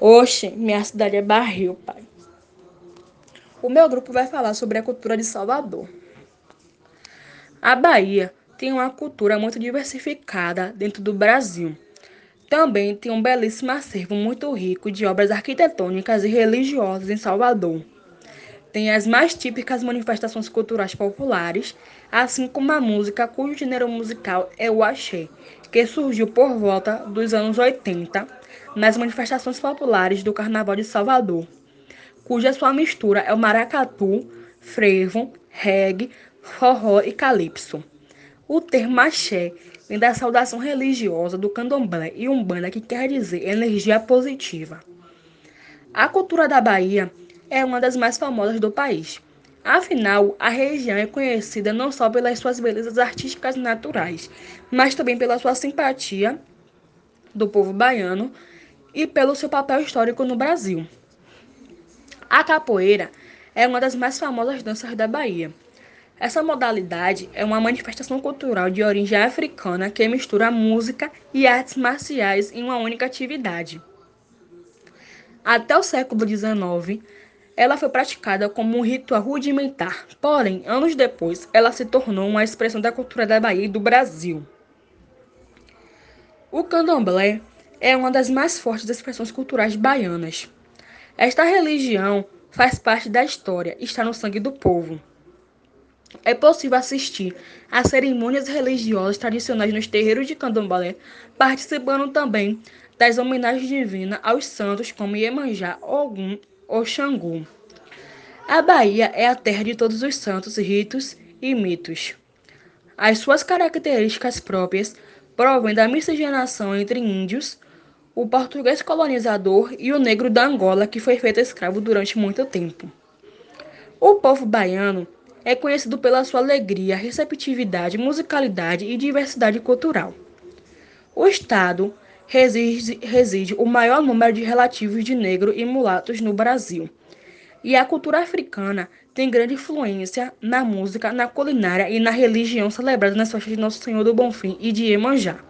Oxe, minha cidade é barril, pai. O meu grupo vai falar sobre a cultura de Salvador. A Bahia tem uma cultura muito diversificada dentro do Brasil. Também tem um belíssimo acervo muito rico de obras arquitetônicas e religiosas em Salvador. Tem as mais típicas manifestações culturais populares, assim como a música cujo gênero musical é o axé, que surgiu por volta dos anos 80 nas manifestações populares do Carnaval de Salvador, cuja sua mistura é o maracatu, frevo, reggae, forró e calypso. O termo axé vem da saudação religiosa do candomblé e umbanda que quer dizer energia positiva. A cultura da Bahia é uma das mais famosas do país. Afinal, a região é conhecida não só pelas suas belezas artísticas naturais, mas também pela sua simpatia do povo baiano e pelo seu papel histórico no Brasil. A capoeira é uma das mais famosas danças da Bahia. Essa modalidade é uma manifestação cultural de origem africana que mistura música e artes marciais em uma única atividade. Até o século XIX, ela foi praticada como um ritual rudimentar, porém, anos depois, ela se tornou uma expressão da cultura da Bahia e do Brasil. O candomblé é uma das mais fortes expressões culturais baianas. Esta religião faz parte da história, está no sangue do povo. É possível assistir a cerimônias religiosas tradicionais nos terreiros de candomblé, participando também das homenagens divinas aos santos como Iemanjá, Ogum ou Xangô. A Bahia é a terra de todos os santos, ritos e mitos. As suas características próprias provêm da miscigenação entre índios, o português colonizador e o negro da Angola, que foi feito escravo durante muito tempo. O povo baiano é conhecido pela sua alegria, receptividade, musicalidade e diversidade cultural. O Estado reside, reside o maior número de relativos de negro e mulatos no Brasil. E a cultura africana tem grande influência na música, na culinária e na religião celebrada nas festas de Nosso Senhor do Bonfim e de Iemanjá.